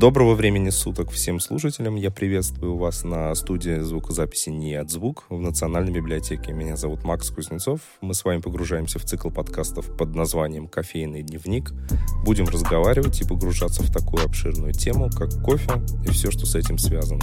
Доброго времени суток всем слушателям. Я приветствую вас на студии звукозаписи «Не от звук» в Национальной библиотеке. Меня зовут Макс Кузнецов. Мы с вами погружаемся в цикл подкастов под названием «Кофейный дневник». Будем разговаривать и погружаться в такую обширную тему, как кофе и все, что с этим связано.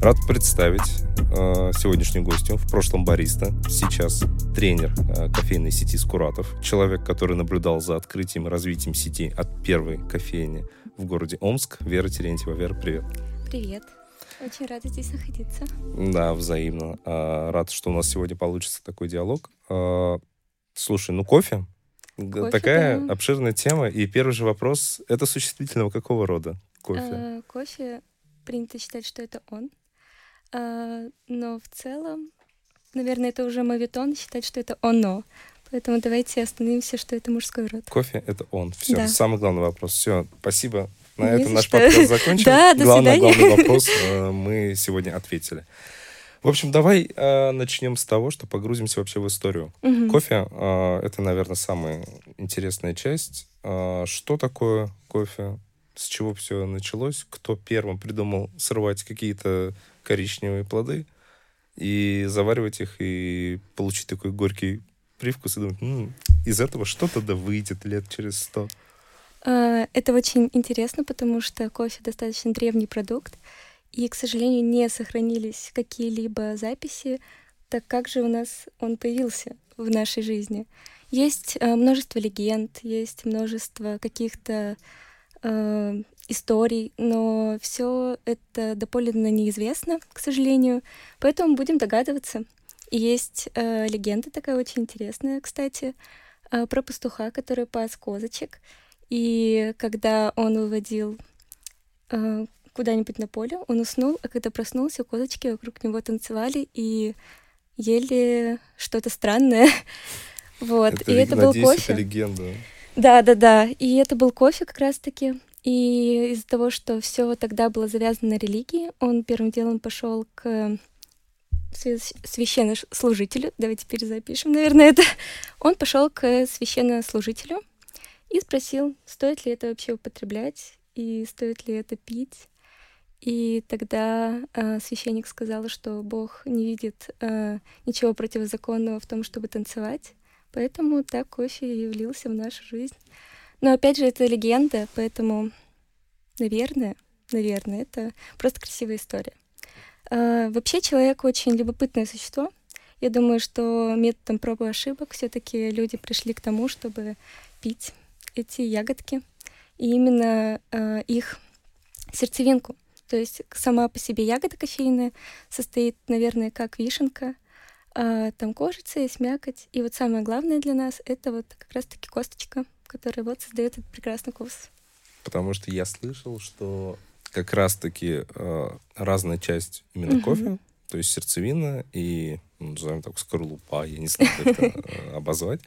Рад представить э, сегодняшнюю гостью, в прошлом бариста, сейчас тренер э, кофейной сети Скуратов, человек, который наблюдал за открытием и развитием сети от первой кофейни в городе Омск. Вера Терентьева. Вера, привет. Привет. Очень рада здесь находиться. Да, взаимно. Э, рад, что у нас сегодня получится такой диалог. Э, слушай, ну кофе, кофе такая да. обширная тема. И первый же вопрос, это существительного какого рода кофе? Э, кофе принято считать, что это он. А, но в целом, наверное, это уже мавитон считать, что это оно. Поэтому давайте остановимся, что это мужской род. Кофе — это он. Все, да. самый главный вопрос. Все, спасибо. На этом наш что. подкаст закончен. да, до главный, свидания. главный вопрос э, мы сегодня ответили. В общем, давай э, начнем с того, что погрузимся вообще в историю. Угу. Кофе э, это, наверное, самая интересная часть. Э, что такое кофе? С чего все началось? Кто первым придумал срывать какие-то коричневые плоды и заваривать их и получить такой горький привкус и думать, м-м, из этого что-то да выйдет лет через сто. А, это очень интересно, потому что кофе достаточно древний продукт, и, к сожалению, не сохранились какие-либо записи, так как же у нас он появился в нашей жизни. Есть э, множество легенд, есть множество каких-то э, историй, но все это доподлинно неизвестно, к сожалению, поэтому будем догадываться. Есть э, легенда такая очень интересная, кстати, э, про пастуха, который пас козочек, и когда он выводил э, куда-нибудь на поле, он уснул, а когда проснулся, козочки вокруг него танцевали и ели что-то странное. Вот. Это, и это надеюсь, был кофе. Это легенда. Да, да, да. И это был кофе как раз-таки. И из-за того, что все тогда было завязано на религии, он первым делом пошел к священнослужителю, давайте перезапишем, наверное, это. Он пошел к священнослужителю и спросил, стоит ли это вообще употреблять и стоит ли это пить. И тогда э, священник сказал, что Бог не видит э, ничего противозаконного в том, чтобы танцевать, поэтому так кофе и явился в нашу жизнь. Но опять же, это легенда, поэтому, наверное, наверное, это просто красивая история. А, вообще человек очень любопытное существо. Я думаю, что методом проб и ошибок все-таки люди пришли к тому, чтобы пить эти ягодки и именно э, их сердцевинку. То есть сама по себе ягода кофейная состоит, наверное, как вишенка, а там кожица есть мякоть. И вот самое главное для нас — это вот как раз-таки косточка, которая вот создает этот прекрасный вкус. Потому что я слышал, что как раз-таки э, разная часть именно кофе, то есть сердцевина и, ну, назовем так, скорлупа, я не знаю, как это э, обозвать,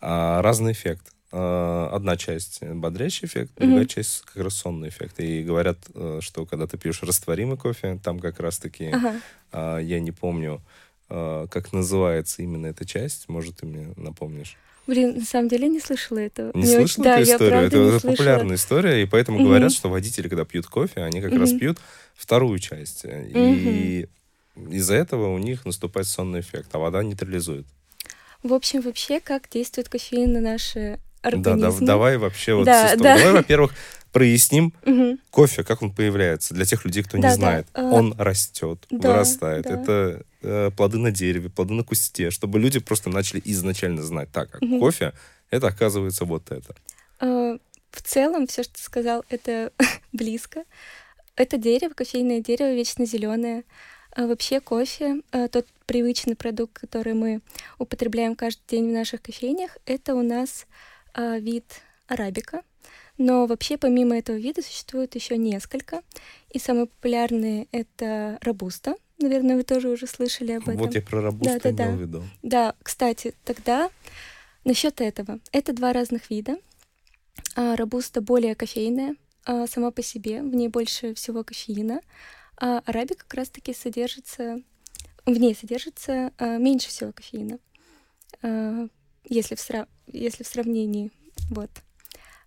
а разный эффект. Э, одна часть бодрящий эффект, другая часть как раз сонный эффект. И говорят, э, что когда ты пьешь растворимый кофе, там как раз-таки, э, я не помню, как называется именно эта часть, может, ты мне напомнишь? Блин, на самом деле не слышала этого. Не, не слышала да, эту историю? Это, это популярная история, и поэтому mm-hmm. говорят, что водители, когда пьют кофе, они как mm-hmm. раз пьют вторую часть. И mm-hmm. из-за этого у них наступает сонный эффект, а вода нейтрализует. В общем, вообще, как действует кофеин на наши организмы? Да, да давай вообще вот да, да. Давай, во-первых, проясним угу. кофе, как он появляется. Для тех людей, кто да, не знает, да. он растет, да, вырастает. Да. Это э, плоды на дереве, плоды на кусте, чтобы люди просто начали изначально знать, так, как угу. кофе, это оказывается вот это. Э, в целом, все, что ты сказал, это близко. Это дерево, кофейное дерево, вечно зеленое. А вообще кофе, э, тот привычный продукт, который мы употребляем каждый день в наших кофейнях, это у нас э, вид арабика. Но вообще помимо этого вида существует еще несколько. И самые популярные — это робуста. Наверное, вы тоже уже слышали об этом. Вот я про робусту да, да, имел да. в виду. Да, кстати, тогда насчет этого. Это два разных вида. А, робуста более кофейная а, сама по себе, в ней больше всего кофеина. А арабика как раз-таки содержится, в ней содержится а, меньше всего кофеина, а, если, в сра... если в сравнении. Вот.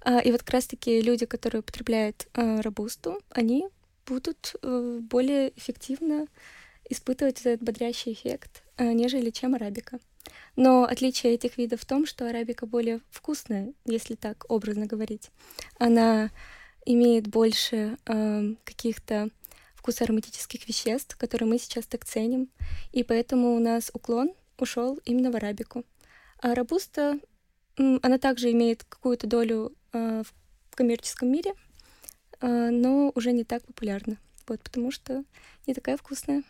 А, и вот как раз-таки люди, которые употребляют а, робусту, они будут э, более эффективно испытывать этот бодрящий эффект, а, нежели чем арабика. Но отличие этих видов в том, что арабика более вкусная, если так образно говорить. Она имеет больше э, каких-то вкусоароматических веществ, которые мы сейчас так ценим, и поэтому у нас уклон ушел именно в арабику. А робуста, она также имеет какую-то долю э, в коммерческом мире, э, но уже не так популярна, вот, потому что не такая вкусная.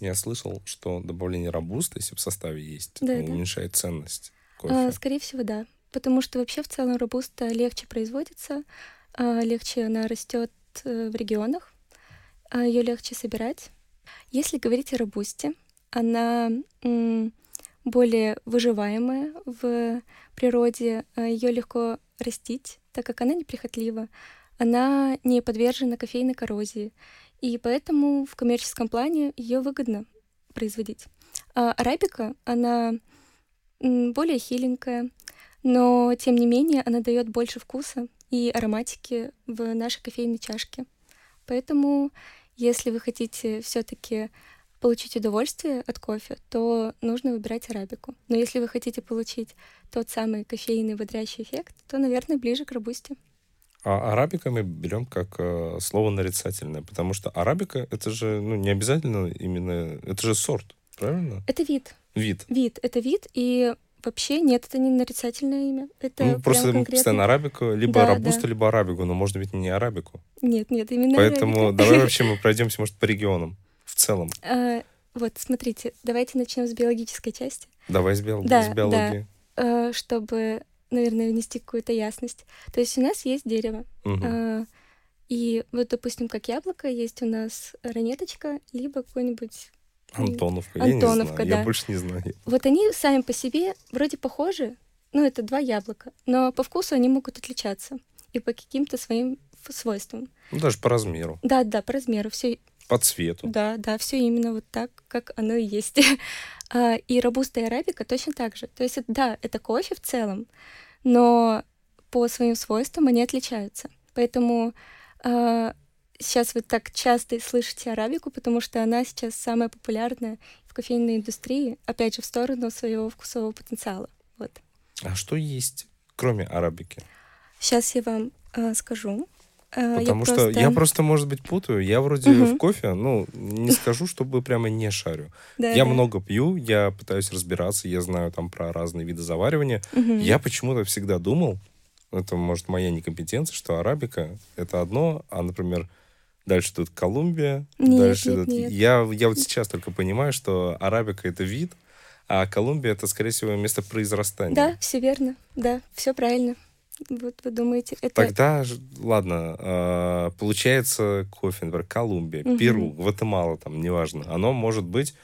Я слышал, что добавление робуста, если в составе есть, да, уменьшает да. ценность кофе. А, скорее всего, да. Потому что вообще в целом робуста легче производится, а, легче она растет э, в регионах, а ее легче собирать. Если говорить о робусте, она более выживаемая в природе, а ее легко растить, так как она неприхотлива, она не подвержена кофейной коррозии, и поэтому в коммерческом плане ее выгодно производить. А арабика, она более хиленькая, но тем не менее она дает больше вкуса и ароматики в нашей кофейной чашке. Поэтому, если вы хотите все-таки получить удовольствие от кофе, то нужно выбирать арабику. Но если вы хотите получить тот самый кофейный бодрящий эффект, то, наверное, ближе к робусте. А арабика мы берем как э, слово нарицательное, потому что арабика это же ну, не обязательно именно, это же сорт, правильно? Это вид. Вид. Вид. Это вид, и вообще нет, это не нарицательное имя. Это ну, просто конкретно... постоянно арабику, либо да, робусту, да. либо арабику, но может быть не арабику. Нет, нет, именно Поэтому арабика. давай вообще мы пройдемся, может, по регионам целом. А, вот, смотрите, давайте начнем с биологической части. Давай с, био... да, с биологии. Да. А, чтобы наверное, внести какую-то ясность. То есть у нас есть дерево. Угу. А, и вот, допустим, как яблоко, есть у нас ранеточка, либо какой-нибудь Антоновка. Антоновка, я не знаю. да. Я больше не знаю. Вот они сами по себе вроде похожи, ну, это два яблока, но по вкусу они могут отличаться и по каким-то своим свойствам. Ну, даже по размеру. Да, да, по размеру. Все по цвету. Да, да, все именно вот так, как оно и есть. А, и робуста и арабика точно так же. То есть, да, это кофе в целом, но по своим свойствам они отличаются. Поэтому э, сейчас вы так часто слышите арабику, потому что она сейчас самая популярная в кофейной индустрии, опять же, в сторону своего вкусового потенциала. Вот. А что есть, кроме арабики? Сейчас я вам э, скажу. Э, Потому я что просто... я просто, может быть, путаю. Я вроде угу. в кофе, ну, не скажу, чтобы прямо не шарю. Да, я да. много пью, я пытаюсь разбираться, я знаю там про разные виды заваривания. Угу. Я почему-то всегда думал, это, может, моя некомпетенция, что арабика — это одно, а, например, дальше тут Колумбия, нет, дальше нет, тут... Нет. Я, я вот сейчас только понимаю, что арабика — это вид, а Колумбия — это, скорее всего, место произрастания. Да, все верно, да, все правильно. Вот вы думаете, это... Тогда, ладно, э, получается кофе, например, Колумбия, угу. Перу, Гватемала, там, неважно. Оно может быть...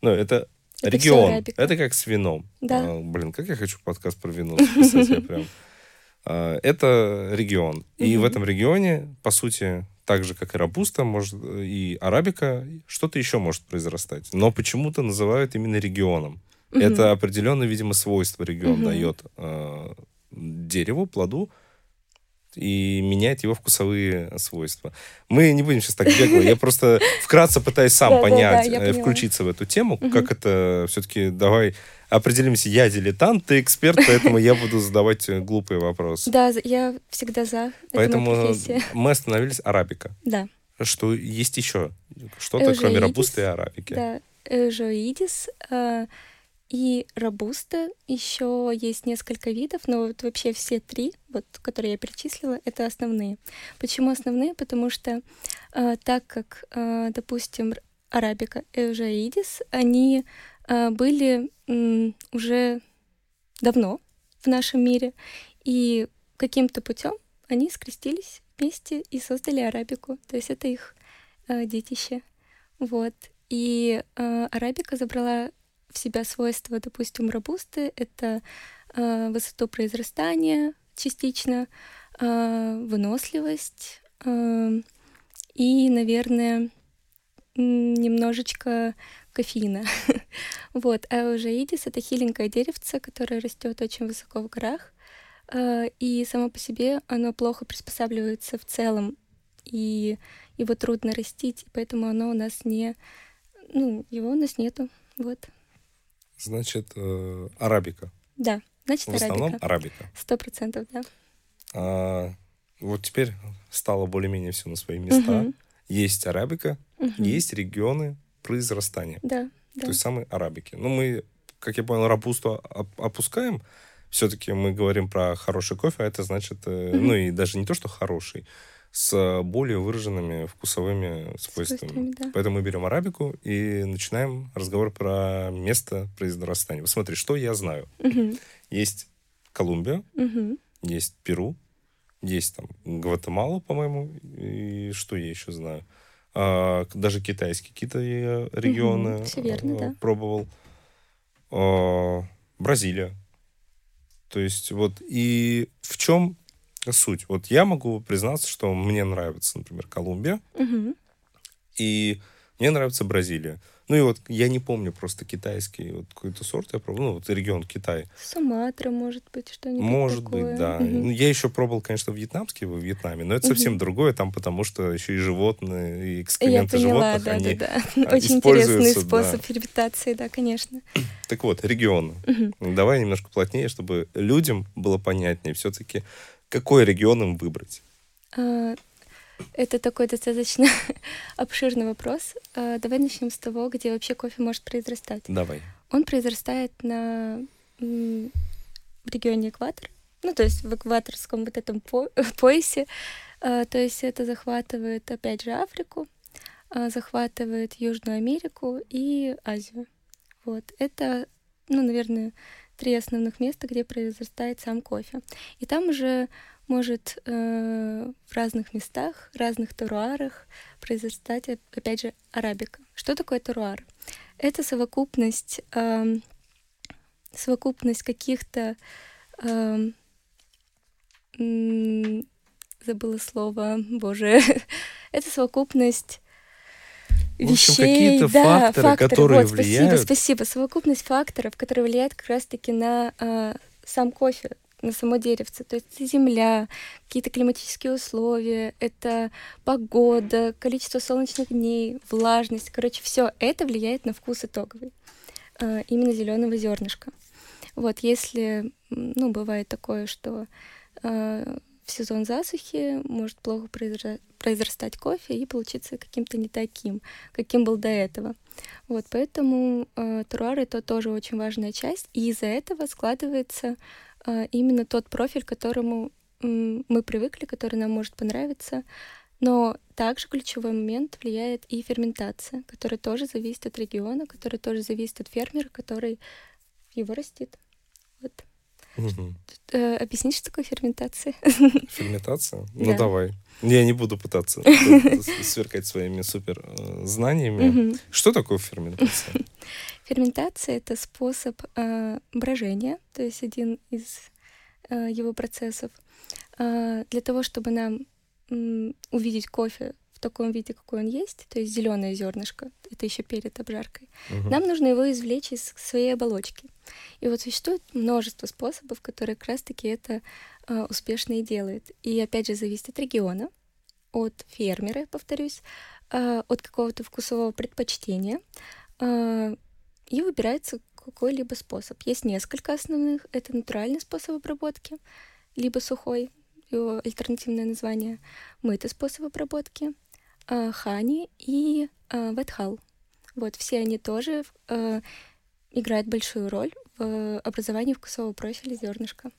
Ну, это, это регион. Это как с вином. Да. А, блин, как я хочу подкаст про вино записать, я прям... А, это регион. И в этом регионе, по сути, так же, как и робуста, может, и арабика, что-то еще может произрастать. Но почему-то называют именно регионом. Это определенное, видимо, свойство регион дает дереву, плоду, и менять его вкусовые свойства. Мы не будем сейчас так бегло, я просто вкратце пытаюсь сам понять, э, включиться в эту тему, как это все-таки, давай определимся, я дилетант, ты эксперт, поэтому я буду задавать э, глупые вопросы. Да, я всегда за. Поэтому мы остановились арабика. Да. Что есть еще? Что-то, кроме робусты и арабики? Да, эжоидис, а, и робуста еще есть несколько видов, но вот вообще все три, вот, которые я перечислила, это основные. Почему основные? Потому что э, так как, э, допустим, арабика и эужаидис, они э, были э, уже давно в нашем мире, и каким-то путем они скрестились вместе и создали арабику. То есть это их э, детище. Вот. И э, арабика забрала в себя свойства, допустим, робусты — это э, высоту произрастания частично, э, выносливость э, и, наверное, немножечко кофеина. вот. А уже идис — это хиленькое деревце, которое растет очень высоко в горах. э, и само по себе оно плохо приспосабливается в целом, и его трудно растить, поэтому оно у нас не... Ну, его у нас нету, вот. Значит, э, арабика. Да, значит, В основном арабика. арабика. Сто процентов, да. А, вот теперь стало более-менее все на свои места. Мгм. Есть арабика, Мгм. есть регионы произрастания. Да, да. То есть самые арабики. Ну, мы, как я понял, рапусту оп- опускаем. Все-таки мы говорим про хороший кофе, а это значит, Мгм. ну и даже не то, что хороший, с более выраженными вкусовыми свойствами. Свойствами, да. Поэтому мы берем арабику и начинаем разговор про место произрастания. Вот смотри, что я знаю. Мгм. Есть Колумбия, Мгм. есть Перу, есть там Гватемала, по-моему, и что я еще знаю. А, даже китайские какие-то я регионы всё верно, а, да. пробовал. А, Бразилия. То есть вот и в чем суть? Вот я могу признаться, что мне нравится, например, Колумбия, и мне нравится Бразилия. Ну и вот я не помню просто китайский вот какой-то сорт я пробовал, ну вот регион Китай. Суматра, может быть, что-нибудь Может такое. быть, да. Мгм. Ну, я еще пробовал, конечно, вьетнамский во Вьетнаме, но это совсем Мгм. другое там, потому что еще и животные, и Я экскременты поняла, животных, да, они... да, да. Очень интересный способ да. ферментации, да, конечно. Так вот, регионы. Мгм. Давай немножко плотнее, чтобы людям было понятнее все-таки, какой регион им выбрать. А, Это такой достаточно обширный вопрос. А, Давай начнем с того, где вообще кофе может произрастать. Давай. Он произрастает на регионе экватор, ну то есть в экваторском вот этом по- поясе. А, То есть это захватывает опять же Африку, захватывает Южную Америку и Азию. Вот это, ну, наверное, три основных места, где произрастает сам кофе. И там уже может э, в разных местах, разных теруарах произрастать, оп- опять же, арабика. Что такое теруар? Это совокупность, ам, совокупность каких-то, м, забыла слово, боже, это совокупность В общем, вещей, какие-то да, факторы, которые вот, влияют. Спасибо, спасибо. Совокупность факторов, которые влияют как раз-таки на а, сам кофе, на само деревце. То есть это земля, какие-то климатические условия, это погода, количество солнечных дней, влажность. Короче, все это влияет на вкус итоговый а, именно зеленого зернышка. Вот, если, ну, бывает такое, что а, в сезон засухи может плохо произра- произрастать кофе и получиться каким-то не таким, каким был до этого. Вот, поэтому э, теруар это тоже очень важная часть, и из-за этого складывается э, именно тот профиль, к которому м, мы привыкли, который нам может понравиться. Но также ключевой момент влияет и ферментация, которая тоже зависит от региона, которая тоже зависит от фермера, который его растит. Мгм. Э, объяснить, что такое ферментация? Ферментация? Ну, Да. давай. Я не буду пытаться сверкать своими супер э, знаниями. Мгм. Что такое ферментация? Ферментация это способ э, брожения, то есть один из э, его процессов. Э, для того, чтобы нам увидеть кофе в таком виде, какой он есть, то есть зеленое зернышко, это еще перед обжаркой, Мгм. нам нужно его извлечь из своей оболочки. И вот существует множество способов, которые как раз-таки это э, успешно и делают. И опять же зависит от региона, от фермера, повторюсь, э, от какого-то вкусового предпочтения. э, и выбирается какой-либо способ. Есть несколько основных. Это натуральный способ обработки, либо сухой, его альтернативное название, мытый способ обработки, хани и а, ветхал. Вот, все они тоже э, играют большую роль в образовании вкусового профиля зернышка.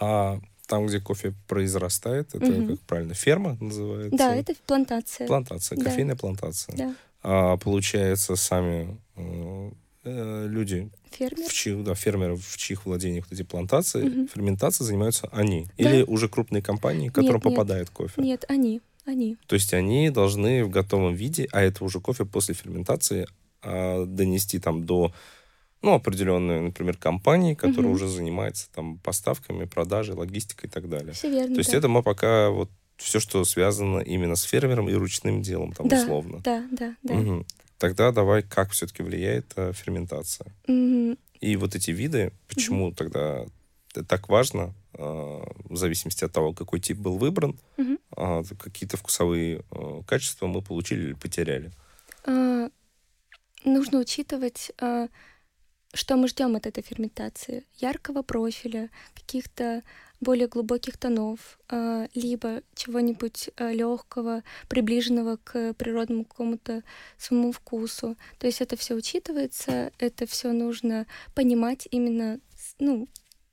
А там, где кофе произрастает, это, Мгм. как правильно, ферма называется? Да, это плантация. Плантация, Да. кофейная плантация. Да, А получается, сами э, э, люди, фермер. в чьих, да, фермеры, в чьих владениях вот эти плантации, Мгм. ферментацией занимаются они? Да. Или уже крупные компании, к которым Нет, нет. попадает кофе? Нет, они, они. То есть они должны в готовом виде, а это уже кофе после ферментации, а, донести там до ну, определенной, например, компании, которая Мгм. уже занимается там поставками, продажей, логистикой и так далее. Все верно. То есть да. это мы пока вот все, что связано именно с фермером и ручным делом, там, Да, условно. Да, да, да. Мгм. Тогда давай, как все-таки влияет э, ферментация? М, И вот эти виды, почему тогда это так важно в зависимости от того, какой тип был выбран, а, какие-то вкусовые э, качества мы получили или потеряли. А, Нужно учитывать, а, что мы ждем от этой ферментации. Яркого профиля, каких-то более глубоких тонов, либо чего-нибудь легкого, приближенного к природному какому-то своему вкусу. То есть это все учитывается, это все нужно понимать именно, ну,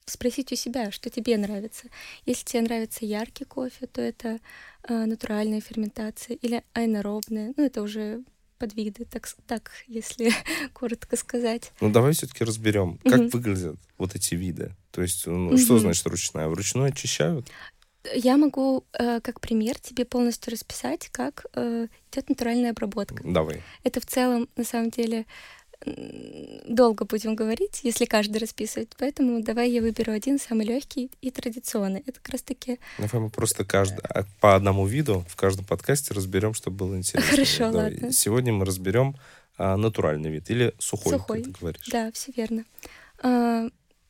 спросить у себя, что тебе нравится. Если тебе нравится яркий кофе, то это а, натуральная ферментация или аэнаробная. Ну, это уже подвиды, так, так если коротко сказать. Ну, давай все-таки разберем, как Мгм. выглядят вот эти виды. То есть, ну, что Мгм. значит ручная? Вручную очищают? Я могу э, как пример тебе полностью расписать, как э, идет натуральная обработка. Давай. Это в целом, на самом деле, долго будем говорить, если каждый расписывает. Поэтому давай я выберу один самый легкий и традиционный. Это как раз-таки Давай мы просто каждый, а, по одному виду в каждом подкасте разберем, чтобы было интересно. Хорошо, Давай. ладно. Сегодня мы разберем а, натуральный вид или сухой, Сухой. как ты говоришь. Да, все верно. А,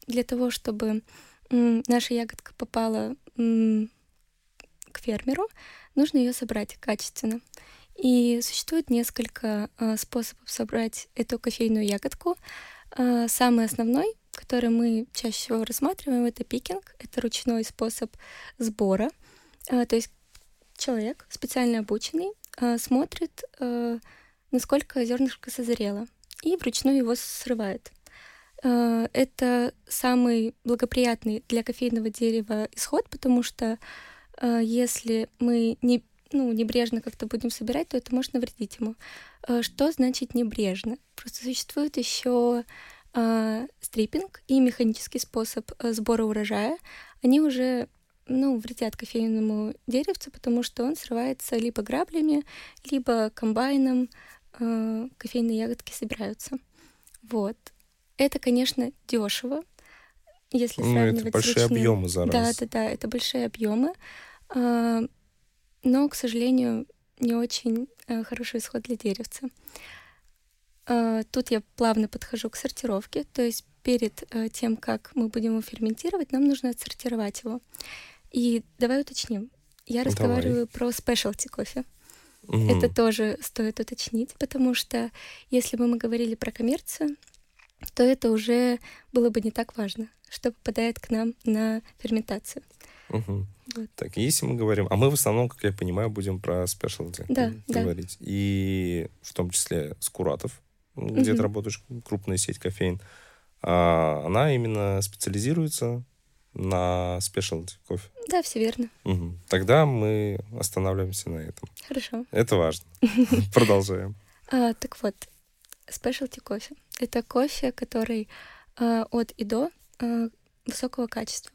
Для того, чтобы м, наша ягодка попала м, к фермеру, нужно ее собрать качественно. И существует несколько а, способов собрать эту кофейную ягодку. А, Самый основной, который мы чаще всего рассматриваем, это пикинг. Это ручной способ сбора. А, То есть человек, специально обученный, смотрит, насколько зернышко созрело, и вручную его срывает. Э, Это самый благоприятный для кофейного дерева исход, потому что э, если мы не, ну, небрежно как-то будем собирать, то это может навредить ему. Э, Что значит небрежно? Просто существует еще э, стриппинг и механический способ э, сбора урожая. Они уже ну, вредят кофейному деревцу, потому что он срывается либо граблями, либо комбайном, э, кофейные ягодки собираются. Вот. Это, конечно, дешево, если Ну, сравнивать это с большие ручным. объемы за Да, раз. да, да, это большие объемы. Но, к сожалению, не очень э, хороший исход для деревца. А, Тут я плавно подхожу к сортировке, то есть перед э, тем, как мы будем его ферментировать, нам нужно отсортировать его. И давай уточним. Я Давай. разговариваю про спешлти кофе. Мгм. Это тоже стоит уточнить, потому что если бы мы говорили про коммерцию, то это уже было бы не так важно, что попадает к нам на ферментацию. Мгм. Вот. Так, если мы говорим... А мы в основном, как я понимаю, будем про спешлти Да, да. говорить. И в том числе Скуратов, где Мгм. ты работаешь, крупная сеть кофеин. А, она именно специализируется на спешлти кофе. Да, все верно. Мгм. Тогда мы останавливаемся на этом. Хорошо. Это важно. Продолжаем. А, так вот, спешлти кофе. Это кофе, который а, от и до а, высокого качества.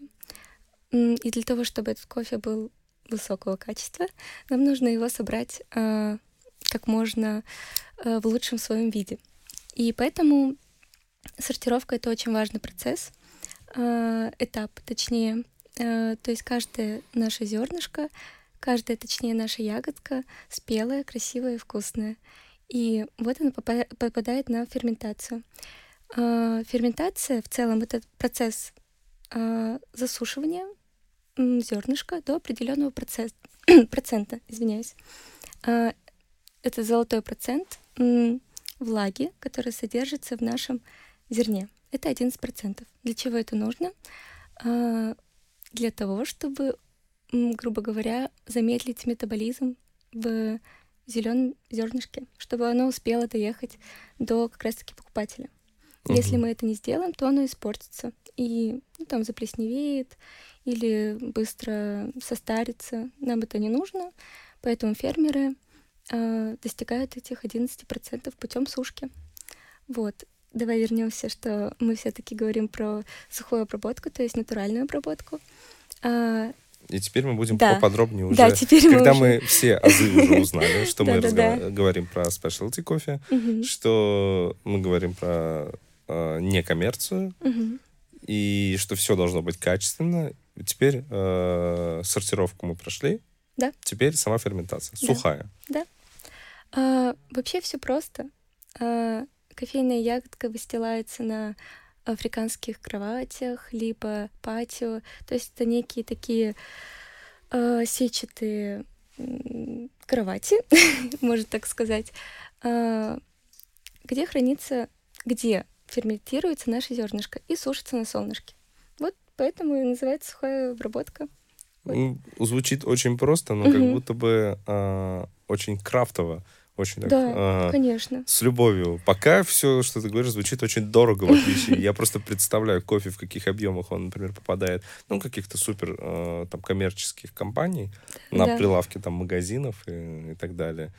И для того, чтобы этот кофе был высокого качества, нам нужно его собрать а, как можно а, в лучшем своем виде. И поэтому сортировка это очень важный процесс, а, этап, точнее. А, То есть каждое наше зернышко, каждая, точнее, наша ягодка спелая, красивая и вкусная. И вот она попа- попадает на ферментацию. А, Ферментация в целом это процесс а, засушивания зернышка до определенного процесс- процента, извиняюсь. А, Это золотой процент влаги, который содержится в нашем зерне. Это 11%. Для чего это нужно? А, Для того, чтобы, грубо говоря, замедлить метаболизм в зеленом зернышке, чтобы оно успело доехать до как раз-таки покупателя. Если Мгм. мы это не сделаем, то оно испортится и ну, там заплесневеет или быстро состарится. Нам это не нужно, поэтому фермеры а, достигают этих 11% путем сушки. Вот. Давай вернемся, что мы все-таки говорим про сухую обработку, то есть натуральную обработку. А, И теперь мы будем Да. поподробнее уже. да, теперь мы Когда уже- мы все азы уже узнали, что мы говорим про спешлти кофе, что мы говорим про э, некоммерцию, мгм. и что все должно быть качественно. Теперь э, сортировку мы прошли. Да. Теперь сама ферментация. Да. Сухая. А, вообще все просто. А, кофейная ягодка выстилается на африканских кроватях, либо патио. То есть это некие такие э, сетчатые кровати, можно так сказать, э, где хранится, где ферментируется наше зернышко и сушится на солнышке. Вот поэтому и называется сухая обработка. Вот. Звучит очень просто, но угу. как будто бы э, очень крафтово. Очень так, да, э, конечно. С любовью. Пока все, что ты говоришь, звучит очень дорого в отличие. Я просто представляю кофе, в каких объемах он, например, попадает, ну, каких-то супер э, там коммерческих компаний на да. прилавке там магазинов и, и так далее.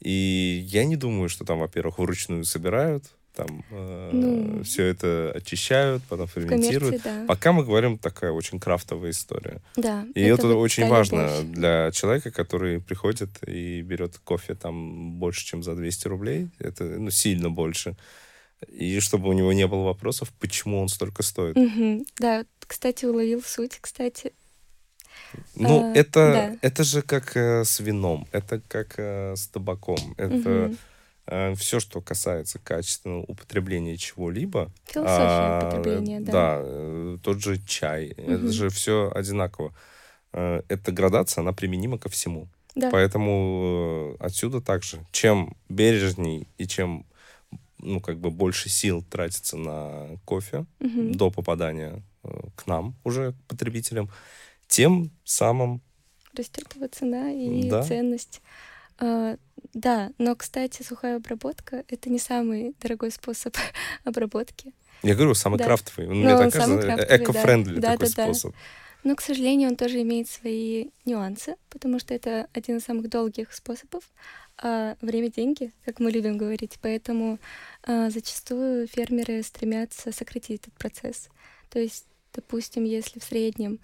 И я не думаю, что там, во-первых, вручную собирают, там э, ну, все это очищают, потом ферментируют. Да. Пока мы говорим такая очень крафтовая история. Да. И это, это вот очень важно любовь. для человека, который приходит и берет кофе там больше, чем за 200 рублей. Это ну, сильно больше. И чтобы у него не было вопросов, почему он столько стоит. Угу. Да, кстати, уловил суть, кстати. Ну, а, это, да. это же как э, с вином, это как э, с табаком. Это угу все, что касается качественного употребления чего-либо. Философия а, употребления, да. Да, э, тот же чай, угу. это же все одинаково. Э, эта градация, она применима ко всему. Да. Поэтому отсюда также, чем бережней и чем ну, как бы больше сил тратится на кофе угу. до попадания к нам уже, к потребителям, тем самым... Растет его цена и да. ценность. А, да, но, кстати, сухая обработка — это не самый дорогой способ обработки. Я говорю, самый да. крафтовый. Он, мне так кажется, эко-френдли да. такой да, да, способ. Да. Но, к сожалению, он тоже имеет свои нюансы, потому что это один из самых долгих способов. А время — деньги, как мы любим говорить. Поэтому а, зачастую фермеры стремятся сократить этот процесс. То есть, допустим, если в среднем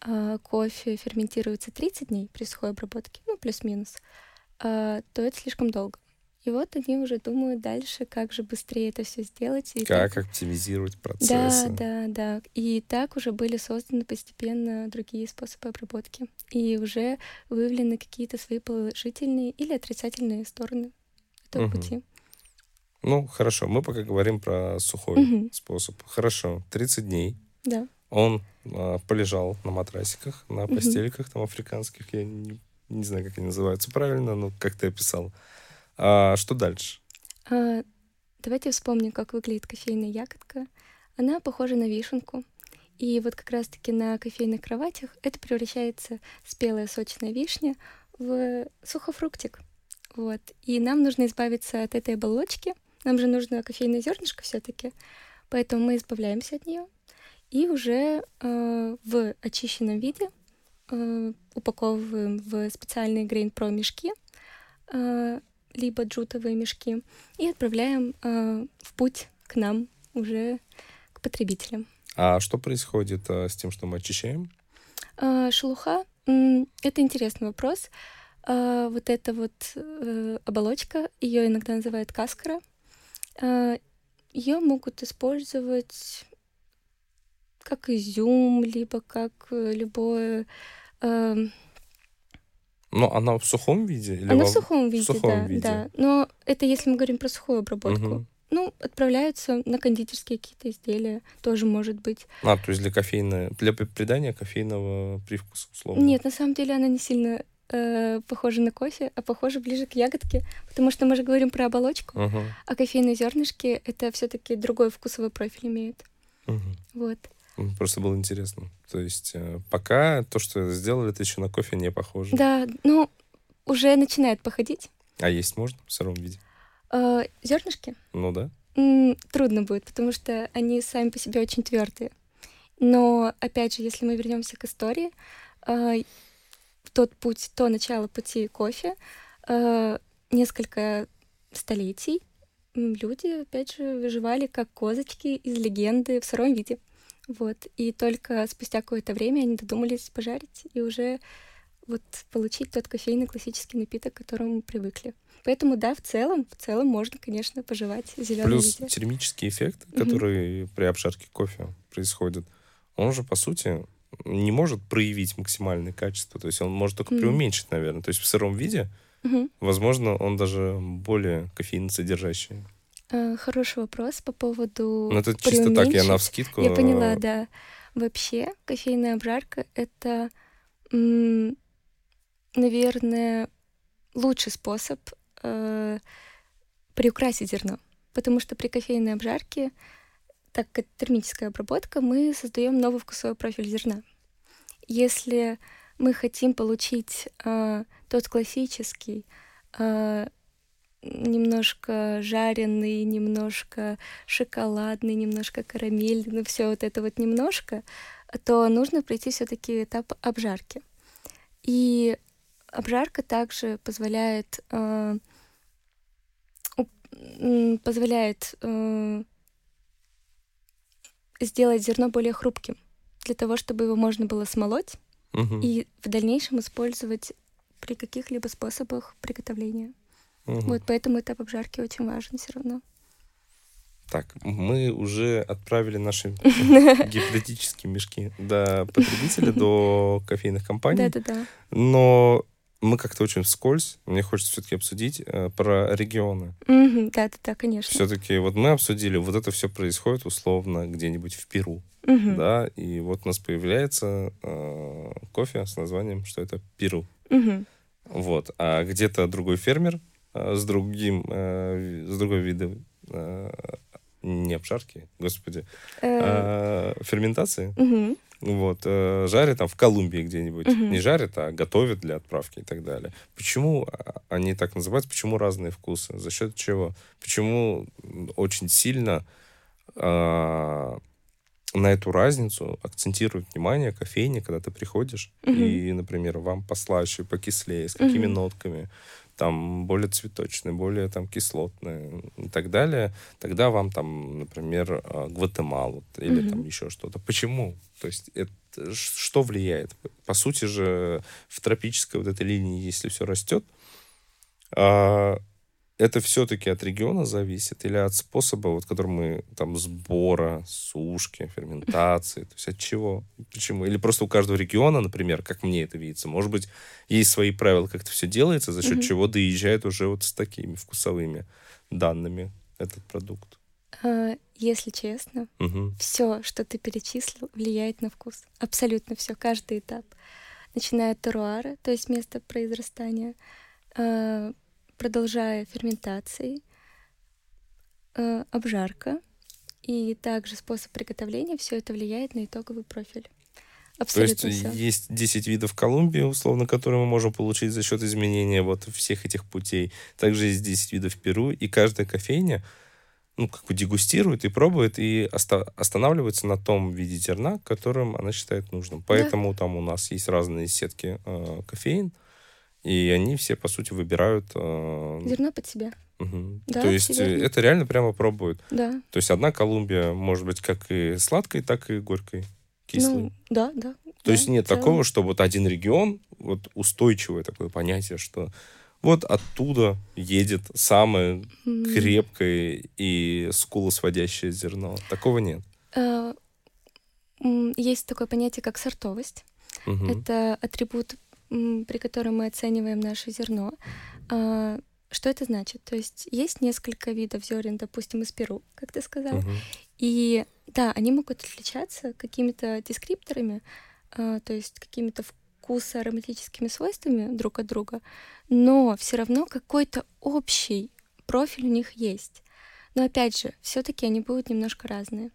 а, кофе ферментируется 30 дней при сухой обработке, ну, плюс-минус, то это слишком долго. И вот они уже думают дальше, как же быстрее это все сделать. И как так... оптимизировать процессы. Да, да, да. И так уже были созданы постепенно другие способы обработки. И уже выявлены какие-то свои положительные или отрицательные стороны этого угу. пути. Ну, хорошо. Мы пока говорим про сухой угу. способ. Хорошо. 30 дней. Да. Он а, полежал на матрасиках, на постельках там африканских. Я не не знаю, как они называются правильно, но как ты описал. А что дальше? А, давайте вспомним, как выглядит кофейная ягодка. Она похожа на вишенку. И вот как раз-таки на кофейных кроватях это превращается спелая сочная вишня в сухофруктик. Вот. И нам нужно избавиться от этой оболочки. Нам же нужно кофейное зернышко все-таки. Поэтому мы избавляемся от нее. И уже э, в очищенном виде упаковываем в специальные Grain Pro мешки, э, либо джутовые мешки, и отправляем э, в путь к нам уже к потребителям. А что происходит э, с тем, что мы очищаем? Э, шелуха э, — это интересный вопрос. Э, вот эта вот э, оболочка, ее иногда называют каскара, э, ее могут использовать как изюм, либо как э, любое... Э... Но она в сухом виде? Или она в сухом виде, в сухом да, виде? да. Но это если мы говорим про сухую обработку. Угу. Ну, отправляются на кондитерские какие-то изделия, тоже может быть. А, то есть для кофейного, для придания кофейного привкуса, условно? Нет, на самом деле она не сильно э, похожа на кофе, а похожа ближе к ягодке, потому что мы же говорим про оболочку, угу. а кофейные зернышки это все-таки другой вкусовой профиль имеют. Угу. Вот. Просто было интересно. То есть э, пока то, что сделали, это еще на кофе не похоже. Да, ну, уже начинает походить. А есть можно в сыром виде? Э, зернышки? Ну да. Трудно будет, потому что они сами по себе очень твердые. Но, опять же, если мы вернемся к истории, э, тот путь, то начало пути кофе, э, несколько столетий люди, опять же, выживали как козочки из легенды в сыром виде. Вот. И только спустя какое-то время они додумались пожарить и уже вот получить тот кофейный классический напиток, к которому мы привыкли. Поэтому да, в целом, в целом можно, конечно, пожевать зеленый Плюс виде. термический эффект, который mm-hmm. при обжарке кофе происходит, он же, по сути, не может проявить максимальное качество. То есть он может только mm-hmm. преуменьшить, наверное. То есть в сыром виде, mm-hmm. возможно, он даже более кофеиносодержащий. Э, хороший вопрос по поводу Ну, это чисто так, я на вскидку. Я поняла, да. Вообще, кофейная обжарка — это, наверное, лучший способ э, приукрасить зерно. Потому что при кофейной обжарке, так как это термическая обработка, мы создаем новый вкусовой профиль зерна. Если мы хотим получить э, тот классический, э, немножко жареный, немножко шоколадный, немножко карамельный, ну все вот это вот немножко, то нужно пройти все-таки этап обжарки. И обжарка также позволяет э, позволяет э, сделать зерно более хрупким, для того, чтобы его можно было смолоть Мгм. и в дальнейшем использовать при каких-либо способах приготовления. Мгм. Вот поэтому этап обжарки очень важен все равно. Так, мы уже отправили наши гипотетические мешки до потребителя, до кофейных компаний. Да-да-да. Но мы как-то очень вскользь, мне хочется все-таки обсудить э, про регионы. Мгм. Да-да-да, конечно. Все-таки вот мы обсудили, вот это все происходит условно где-нибудь в Перу, да, и вот у нас появляется э, кофе с названием, что это Перу. Вот. А где-то другой фермер с другим, э, с другой видом э, не обжарки, господи, Э, а ферментации. Вот, э, жарят там в Колумбии где-нибудь. Мгм. Не жарят, а готовят для отправки и так далее. Почему а, они так называются? Почему разные вкусы? За счет чего? Почему очень сильно а, на эту разницу акцентируют внимание кофейни, когда ты приходишь, Мгм. и, например, вам послаще, покислее, с какими Мгм. нотками, там, более цветочные, более там кислотные и так далее, тогда вам там, например, а, Гватемалу или Мгм. там еще что-то. Почему? То есть это что влияет? По сути же в тропической вот этой линии, если все растет, а, это все-таки от региона зависит или от способа, вот, который мы там сбора, сушки, ферментации, то есть от чего, почему? Или просто у каждого региона, например, как мне это видится, может быть, есть свои правила, как это все делается, за счет чего доезжает уже вот с такими вкусовыми данными этот продукт. А, Если честно, все, что ты перечислил, влияет на вкус. Абсолютно все, каждый этап. Начиная от теруара, то есть место произрастания, а, продолжая ферментацией, а, обжарка и также способ приготовления, все это влияет на итоговый профиль. То есть Абсолютно все. есть 10 видов Колумбии, условно, которые мы можем получить за счет изменения вот всех этих путей. Также есть 10 видов Перу, и каждая кофейня ну, как бы дегустирует и пробует, и оста- останавливается на том виде зерна, которым она считает нужным. Поэтому там у нас есть разные сетки э, кофеин, и они все, по сути, выбирают... э, Зерно под себя. мгм. Да, То есть э, верно. это реально прямо пробуют. Да. То есть одна Колумбия может быть как и сладкой, так и горькой, кислой. Ну, да, да. То да, есть нет целом. такого, что вот один регион, вот устойчивое такое понятие, что вот оттуда едет самое М, крепкое и скулосводящее зерно. Такого нет. м, Есть такое понятие, как сортовость. Мгм. Это атрибут, при котором мы оцениваем наше зерно. А, Что это значит? То есть есть несколько видов зерен, допустим, из Перу, как ты сказал. Мгм. И да, они могут отличаться какими-то дескрипторами, а, то есть какими-то вкусо-ароматическими свойствами друг от друга, но все равно какой-то общий профиль у них есть. Но опять же, все-таки они будут немножко разные.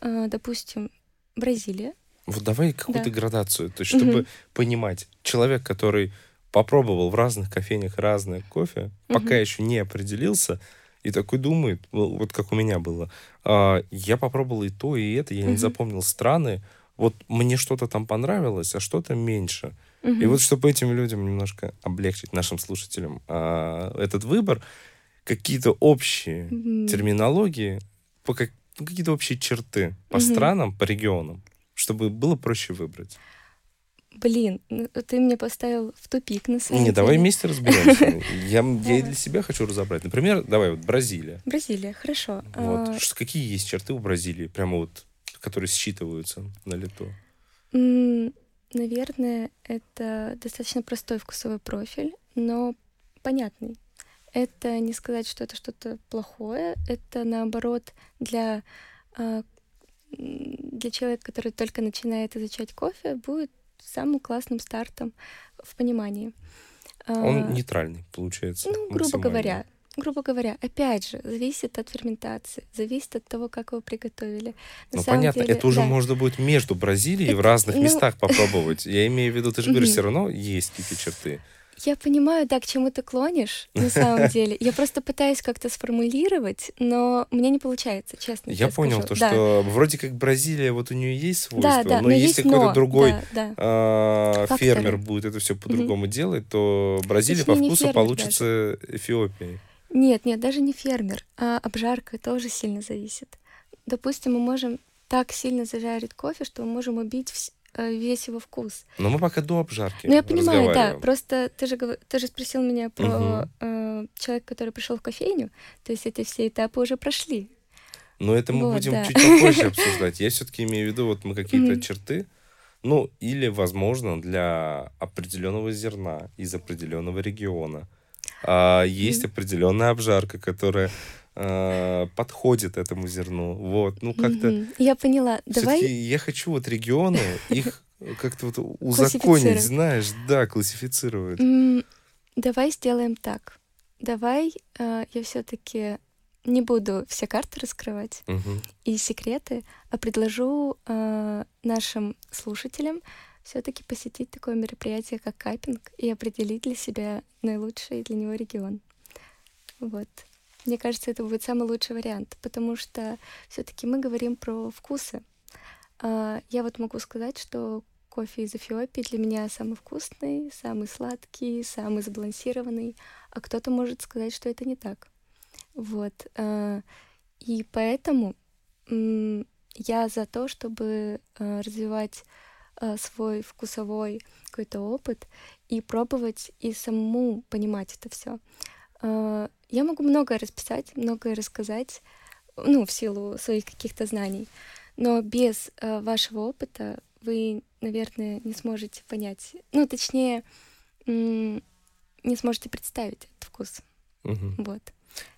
А, Допустим, Бразилия. Вот давай какую-то Да. градацию, то есть чтобы Мгм. понимать, человек, который попробовал в разных кофейнях разное кофе, пока Мгм. еще не определился, и такой думает, ну, вот как у меня было, а, я попробовал и то, и это, я не Мгм. запомнил страны, вот мне что-то там понравилось, а что-то меньше. И Мгм. вот чтобы этим людям немножко облегчить, нашим слушателям, а, этот выбор, какие-то общие М, терминологии, по как- ну, какие-то общие черты по Мгм. странам, по регионам, чтобы было проще выбрать. Блин, ну, ты меня поставил в тупик, на самом Не, деле. давай вместе разберемся. Я, для себя хочу разобрать. Например, давай вот Бразилия. Бразилия, хорошо. Вот. А, какие есть черты у Бразилии, прямо вот, которые считываются на лету? Наверное, это достаточно простой вкусовой профиль, но понятный. это не сказать, что это что-то плохое, это наоборот для а, для человека, который только начинает изучать кофе, будет самым классным стартом в понимании. Он а, нейтральный, получается. Ну, грубо говоря, грубо говоря, опять же, зависит от ферментации, зависит от того, как его приготовили. На ну, понятно, деле, это уже да. можно будет между Бразилией это, в разных ну... местах попробовать. Я имею в виду, ты же говоришь, все равно есть какие-то черты. Я понимаю, да, к чему ты клонишь, на самом деле. Я просто пытаюсь как-то сформулировать, но мне не получается, честно. Я понял скажу. то, да. что вроде как Бразилия, вот у нее есть свойства, да, да, но, но если какой-то другой да, да. А, фермер будет это все по-другому mm-hmm. делать, то Бразилия Точнее, по вкусу получится даже. Эфиопией. Нет, нет, даже не фермер, а обжарка тоже сильно зависит. Допустим, мы можем так сильно зажарить кофе, что мы можем убить весь его вкус. Но мы пока до обжарки. Ну, я понимаю, да. Просто ты же, ты же спросил меня про угу. э, человека, который пришел в кофейню. То есть эти все этапы уже прошли. Но это мы вот, будем да. чуть попозже обсуждать. Я все-таки имею в виду, вот мы какие-то черты, ну, или, возможно, для определенного зерна из определенного региона. А, есть определенная обжарка, которая э, подходит этому зерну. Вот, ну как-то... Я поняла. Давай... Я хочу вот регионы, их как-то вот узаконить, знаешь, да, классифицировать. Mm, давай сделаем так. Давай э, я все-таки не буду все карты раскрывать и секреты, а предложу э, нашим слушателям все-таки посетить такое мероприятие, как капинг, и определить для себя наилучший для него регион. Вот. Мне кажется, это будет самый лучший вариант, потому что все-таки мы говорим про вкусы. А, я вот могу сказать, что кофе из Эфиопии для меня самый вкусный, самый сладкий, самый сбалансированный, а кто-то может сказать, что это не так. Вот. А, и поэтому я за то, чтобы а, развивать свой вкусовой какой-то опыт и пробовать и самому понимать это все. Я могу многое расписать, многое рассказать, ну, в силу своих каких-то знаний, но без э, вашего опыта вы, наверное, не сможете понять, ну, точнее, не сможете представить этот вкус. Угу. Вот.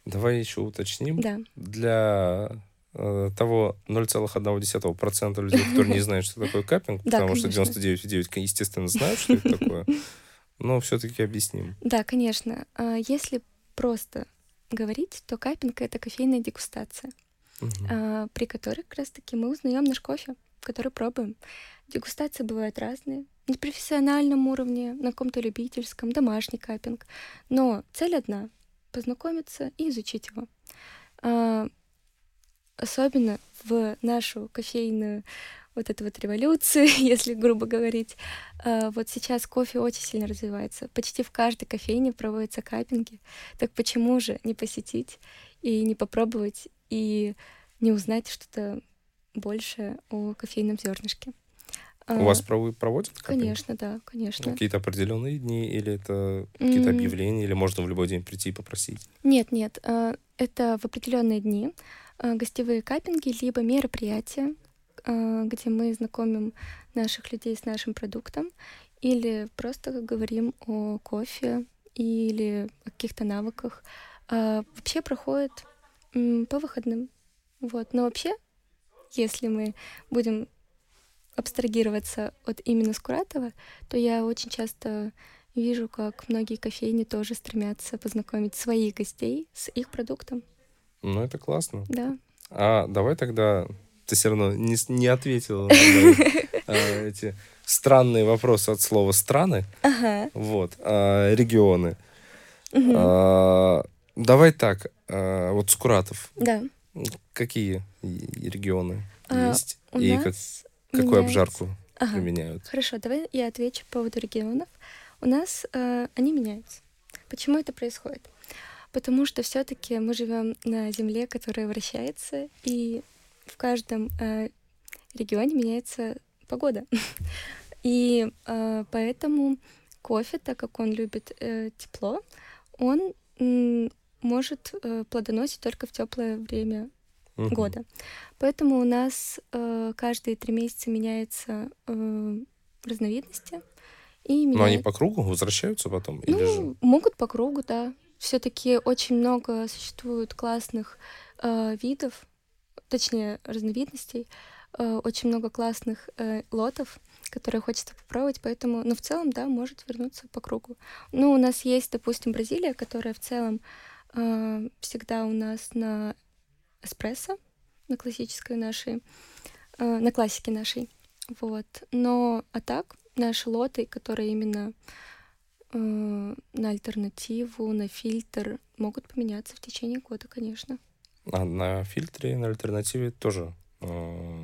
Давай еще уточним. Да. Для э, того 0,1% людей, которые не знают, что такое капинг, потому что 99,9, естественно, знают, что это такое, но все-таки объясним. Да, конечно. А если просто говорить, то капинг — это кофейная дегустация, угу. а, при которой как раз-таки мы узнаем наш кофе, который пробуем. Дегустации бывают разные. На профессиональном уровне, на каком-то любительском, домашний капинг. Но цель одна — познакомиться и изучить его. А, особенно в нашу кофейную вот эту вот революцию, если грубо говорить. А, вот сейчас кофе очень сильно развивается. Почти в каждой кофейне проводятся капинги. Так почему же не посетить и не попробовать и не узнать что-то больше о кофейном зернышке? У вас проводят капинг? Конечно, да, конечно. Ну, какие-то определенные дни или это какие-то объявления, или можно в любой день прийти и попросить? Нет, нет, а, это в определенные дни а, гостевые капинги, либо мероприятия, а, где мы знакомим наших людей с нашим продуктом, или просто говорим о кофе или о каких-то навыках. А, вообще проходит по выходным. Вот. Но вообще, если мы будем абстрагироваться от именно Скуратова, то я очень часто вижу, как многие кофейни тоже стремятся познакомить своих гостей с их продуктом. Ну, это классно. Да. А давай тогда ты все равно не, не ответила на э, эти странные вопросы от слова страны. Вот. А, регионы. А, давай так. А, вот Скуратов. Да. Какие регионы есть? И какую обжарку применяют? Хорошо, давай я отвечу по поводу регионов. У нас они меняются. Почему это происходит? Потому что все-таки мы живем на земле, которая вращается, и в каждом э, регионе меняется погода. И э, поэтому кофе, так как он любит э, тепло, он м, может э, плодоносить только в теплое время uh-huh. года. Поэтому у нас э, каждые три месяца меняются э, разновидности. И меняют... Но они по кругу возвращаются потом? Ну, или же... могут по кругу, да. все-таки очень много существует классных э, видов, точнее разновидностей, э, очень много классных э, лотов, которые хочется попробовать, поэтому, ну, в целом, да, может вернуться по кругу. Ну, у нас есть, допустим, Бразилия, которая в целом э, всегда у нас на эспрессо, на классической нашей, на классике нашей, вот. Но, а так, наши лоты, которые именно на альтернативу, на фильтр, могут поменяться в течение года, конечно. А на фильтре, на альтернативе тоже э,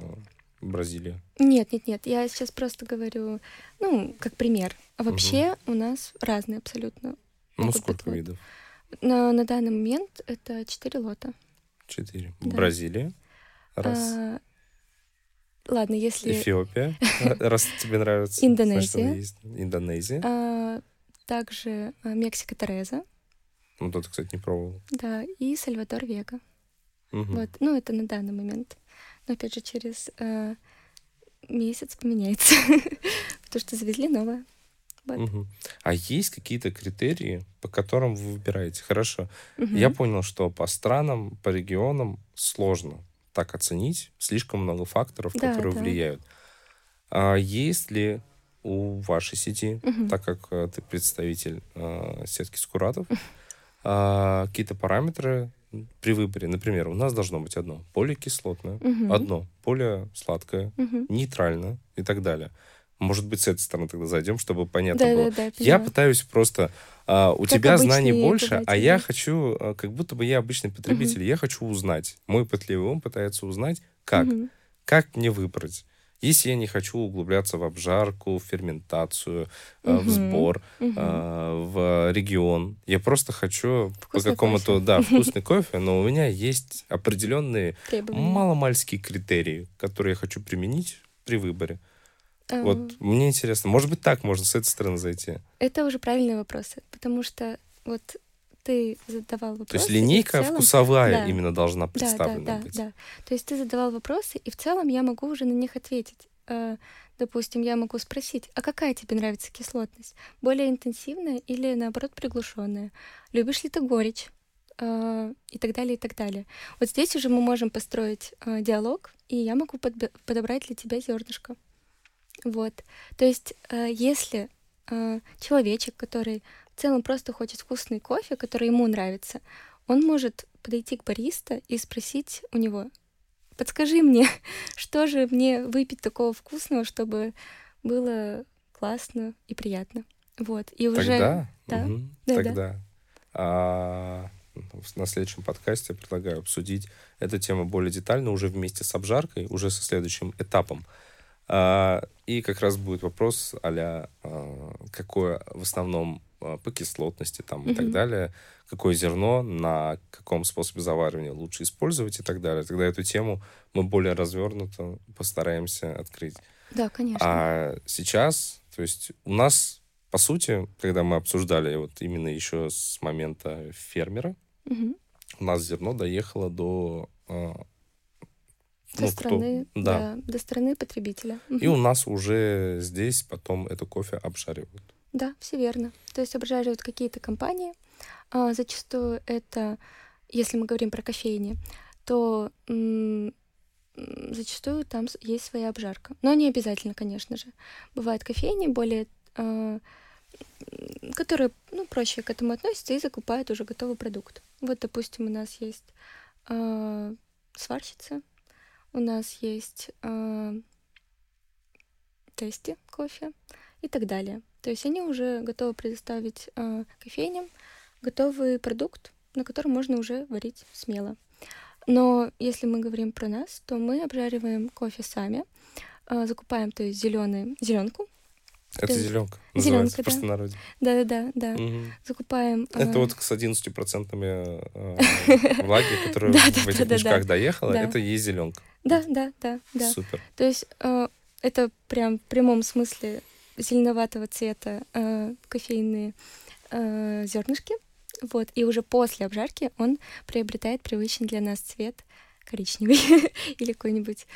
Бразилия? Нет, нет, нет. Я сейчас просто говорю, ну, как пример. А вообще угу. у нас разные абсолютно. Ну, сколько быть, видов? На, на данный момент это четыре лота. Четыре. Да. Бразилия. Раз. А, ладно, если... Эфиопия, раз тебе нравится. Индонезия. Индонезия. А, также а, Мексика Тереза. Ну, тут, кстати, не пробовал. Да, и Сальвадор Вега. Угу. Вот, ну, это на данный момент. Но опять же, через э, месяц поменяется, потому что завезли новое. Вот. Угу. А есть какие-то критерии, по которым вы выбираете? Хорошо. Угу. Я понял, что по странам, по регионам сложно так оценить. Слишком много факторов, да, которые да. влияют. А есть ли у вашей сети, угу. так как э, ты представитель э, сетки Скуратов, э, какие-то параметры, при выборе, например, у нас должно быть одно поликислотное, угу. одно поле сладкое, угу. нейтральное и так далее. Может быть, с этой стороны тогда зайдем, чтобы понятно да, было. Да, да, я пытаюсь просто... А, у как тебя знаний больше, а я хочу, а, как будто бы я обычный потребитель, угу. я хочу узнать. Мой пытливый ум пытается узнать, как. Угу. Как мне выбрать. Если я не хочу углубляться в обжарку, в ферментацию, угу, в сбор, угу. в регион, я просто хочу вкусный по какому-то, да, вкусный кофе, но у меня есть определенные маломальские критерии, которые я хочу применить при выборе. Uh-huh. Вот мне интересно, может быть, так можно с этой стороны зайти? Это уже правильные вопросы, потому что вот ты задавал вопросы. То есть линейка целом... вкусовая да. именно должна представлена да, да, быть. Да, да. То есть ты задавал вопросы, и в целом я могу уже на них ответить. Э, допустим, я могу спросить, а какая тебе нравится кислотность? Более интенсивная или, наоборот, приглушенная? Любишь ли ты горечь? Э, и так далее, и так далее. Вот здесь уже мы можем построить э, диалог, и я могу подобрать для тебя зернышко. Вот. То есть, если человечек, который целом просто хочет вкусный кофе, который ему нравится, он может подойти к бариста и спросить у него, подскажи мне, что же мне выпить такого вкусного, чтобы было классно и приятно. Вот. И уже... Тогда? Да. Угу. да Тогда. Да. А, на следующем подкасте я предлагаю обсудить эту тему более детально уже вместе с обжаркой, уже со следующим этапом. А, и как раз будет вопрос а какое в основном по кислотности там, mm-hmm. и так далее, какое зерно, на каком способе заваривания лучше использовать и так далее. Тогда эту тему мы более развернуто постараемся открыть. Да, конечно. А сейчас, то есть у нас, по сути, когда мы обсуждали вот именно еще с момента фермера, угу. у нас зерно доехало до а, до ну, страны, кто, да. Да, до страны потребителя. И у нас уже здесь потом это кофе обжаривают. Да, все верно. То есть обжаривают какие-то компании. А, зачастую это, если мы говорим про кофейни, то м- зачастую там есть своя обжарка. Но не обязательно, конечно же. Бывают кофейни более э, которые ну, проще к этому относятся и закупают уже готовый продукт. Вот, допустим, у нас есть э, сварщица, у нас есть э, тести кофе и так далее. То есть они уже готовы предоставить э, кофейням готовый продукт, на котором можно уже варить смело. Но если мы говорим про нас, то мы обжариваем кофе сами, э, закупаем, то есть зеленый зеленку. Это зеленка. Зеленка, да. простонародье. Да, да, да, да. Угу. Закупаем. Это э... вот с 11 процентами э, влаги, которая в этих мешках доехала, это и есть зеленка. Да, да, да, да. Супер. То есть э, это прям в прямом смысле зеленоватого цвета э, кофейные э, зернышки. Вот, и уже после обжарки он приобретает привычный для нас цвет коричневый или какой-нибудь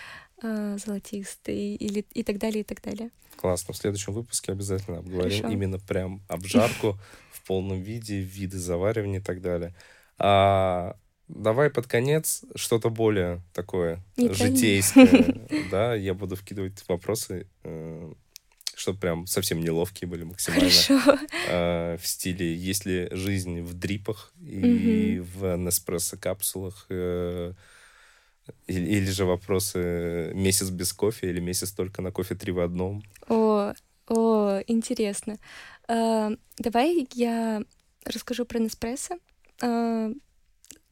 э, золотистый или и так далее, и так далее. Классно. В следующем выпуске обязательно обговорим Хорошо. именно прям обжарку в полном виде, виды заваривания и так далее. А давай под конец что-то более такое Нейтральное. житейское. Да, я буду вкидывать вопросы, э, чтобы прям совсем неловкие были максимально. Хорошо. Э, В стиле, есть ли жизнь в дрипах и в Неспрессо-капсулах, э, или, или же вопросы месяц без кофе или месяц только на кофе три в одном. О, о, интересно. А, Давай я расскажу про Неспрессо, а,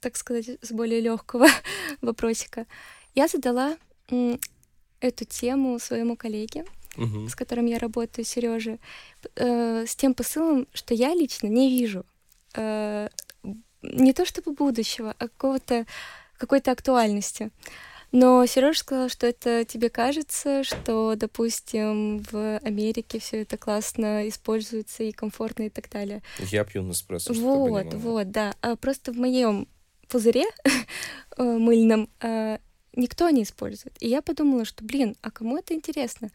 так сказать, с более легкого вопросика. Я задала эту тему своему коллеге, Мгм. с которым я работаю, Сереже, с тем посылом, что я лично не вижу э, не то чтобы будущего, а какого-то какой-то актуальности. Но Сережа сказал, что это тебе кажется, что, допустим, в Америке все это классно используется и комфортно и так далее. Я пью чтобы ты Вот, вот, да. А просто в моем пузыре э, мыльном э, никто не использует. И я подумала, что, блин, а кому это интересно?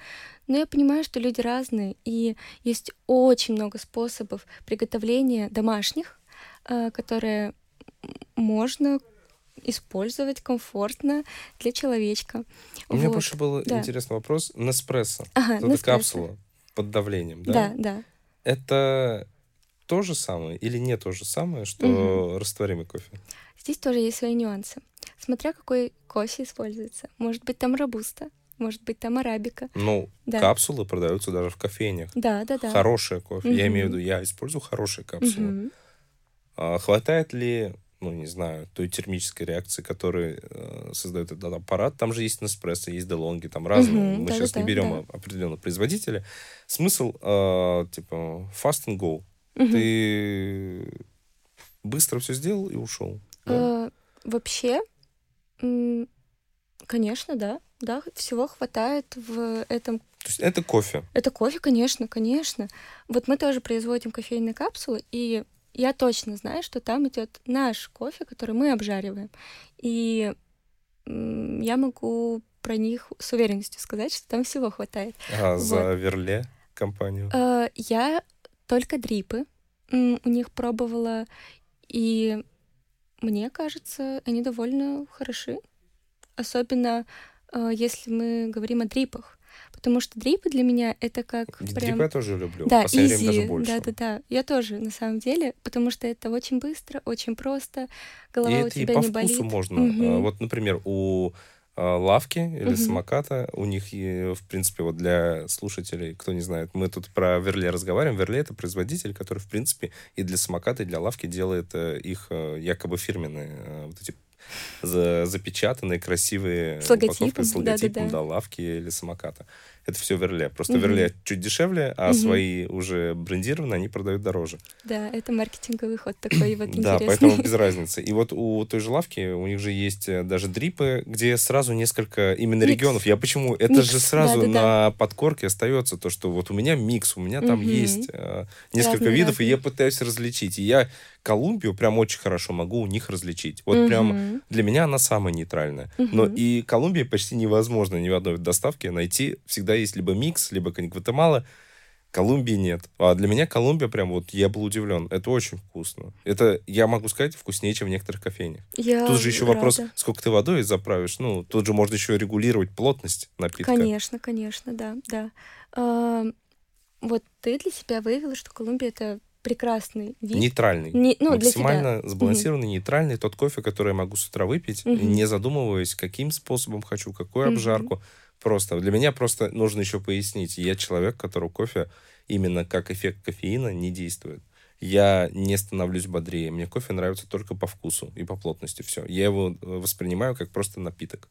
Но я понимаю, что люди разные, и есть очень много способов приготовления домашних, э, которые можно использовать комфортно для человечка. У меня Вот. больше был да. интересный вопрос. Неспрессо. Ага, Это Неспрессо. капсула под давлением, да? Да, да. Это то же самое или не то же самое, что Мгм. растворимый кофе? Здесь тоже есть свои нюансы. Смотря какой кофе используется. Может быть, там робуста, может быть, там арабика. Ну, Да. капсулы продаются даже в кофейнях. Да, да, да. Хорошее кофе. Я Мгм. имею в виду, я использую хорошие капсулы. Мгм. А хватает ли, ну, не знаю, той термической реакции, которую э, создает этот аппарат? Там же есть Неспрессо, есть Делонги, там разные. Мгм, Мы сейчас не да-да-да, берем да. определенного производителя. Смысл, э, типа, fast and go. Мгм. Ты быстро все сделал и ушел. да? Э, Вообще, конечно, да. Да, всего хватает в этом. То есть это кофе. Это кофе, конечно, конечно. Вот мы тоже производим кофейные капсулы, и я точно знаю, что там идет наш кофе, который мы обжариваем. И я могу про них с уверенностью сказать, что там всего хватает. А за Вот. Верле компанию. Э, Я только дрипы у них пробовала, и мне кажется, они довольно хороши. Особенно э, если мы говорим о дрипах. Потому что дрипы для меня это как Дрипы прям... я тоже люблю. Да, последнее время даже изи, больше. да, да, да. Я тоже, на самом деле, потому что это очень быстро, очень просто, голова И у это и тебя по не вкусу болит. можно. А, Вот, например, у лавки или Мгм. самоката, у них, в принципе, вот для слушателей, кто не знает, мы тут про Верле разговариваем. Верле — это производитель, который, в принципе, и для самоката, и для лавки делает э, их э, якобы фирменные э, вот эти за- запечатанные красивые С логотипом, упаковки с логотипом да-да-да. да, лавки или самоката. Это все Верле. Просто Мгм. Верле чуть дешевле, а Мгм. свои уже брендированные они продают дороже. Да, это маркетинговый ход такой вот Да, интересный. поэтому без разницы. И вот у той же лавки, у них же есть э, даже дрипы, где сразу несколько именно Микс. регионов. Я почему? Это Микс, же сразу да-да-да. на подкорке остается то, что вот у меня микс, у меня там Мгм. есть э, несколько Разные, видов, и я разные. пытаюсь различить. И я Колумбию прям очень хорошо могу у них различить. Вот прям Мгм. для меня она самая нейтральная. Но Мгм. и Колумбии почти невозможно ни в одной доставке найти. Всегда есть либо микс, либо Гватемала. Колумбии нет. А для меня Колумбия прям вот, я был удивлен. Это очень вкусно. Это, я могу сказать, вкуснее, чем в некоторых кофейнях. Я Тут же еще вопрос, рада. сколько ты водой заправишь. Ну, тут же можно еще регулировать плотность напитка. Конечно, конечно, да, да. А, Вот ты для себя выявила, что Колумбия это прекрасный вид. Нейтральный. Не- ну, для. Максимально сбалансированный, нейтральный. Тот кофе, который я могу с утра выпить, Мгм. не задумываясь, каким способом хочу, какую Мгм. обжарку. Просто для меня просто нужно еще пояснить. Я человек, которого кофе именно как эффект кофеина не действует. Я не становлюсь бодрее. Мне кофе нравится только по вкусу и по плотности. Все. Я его э, воспринимаю как просто напиток.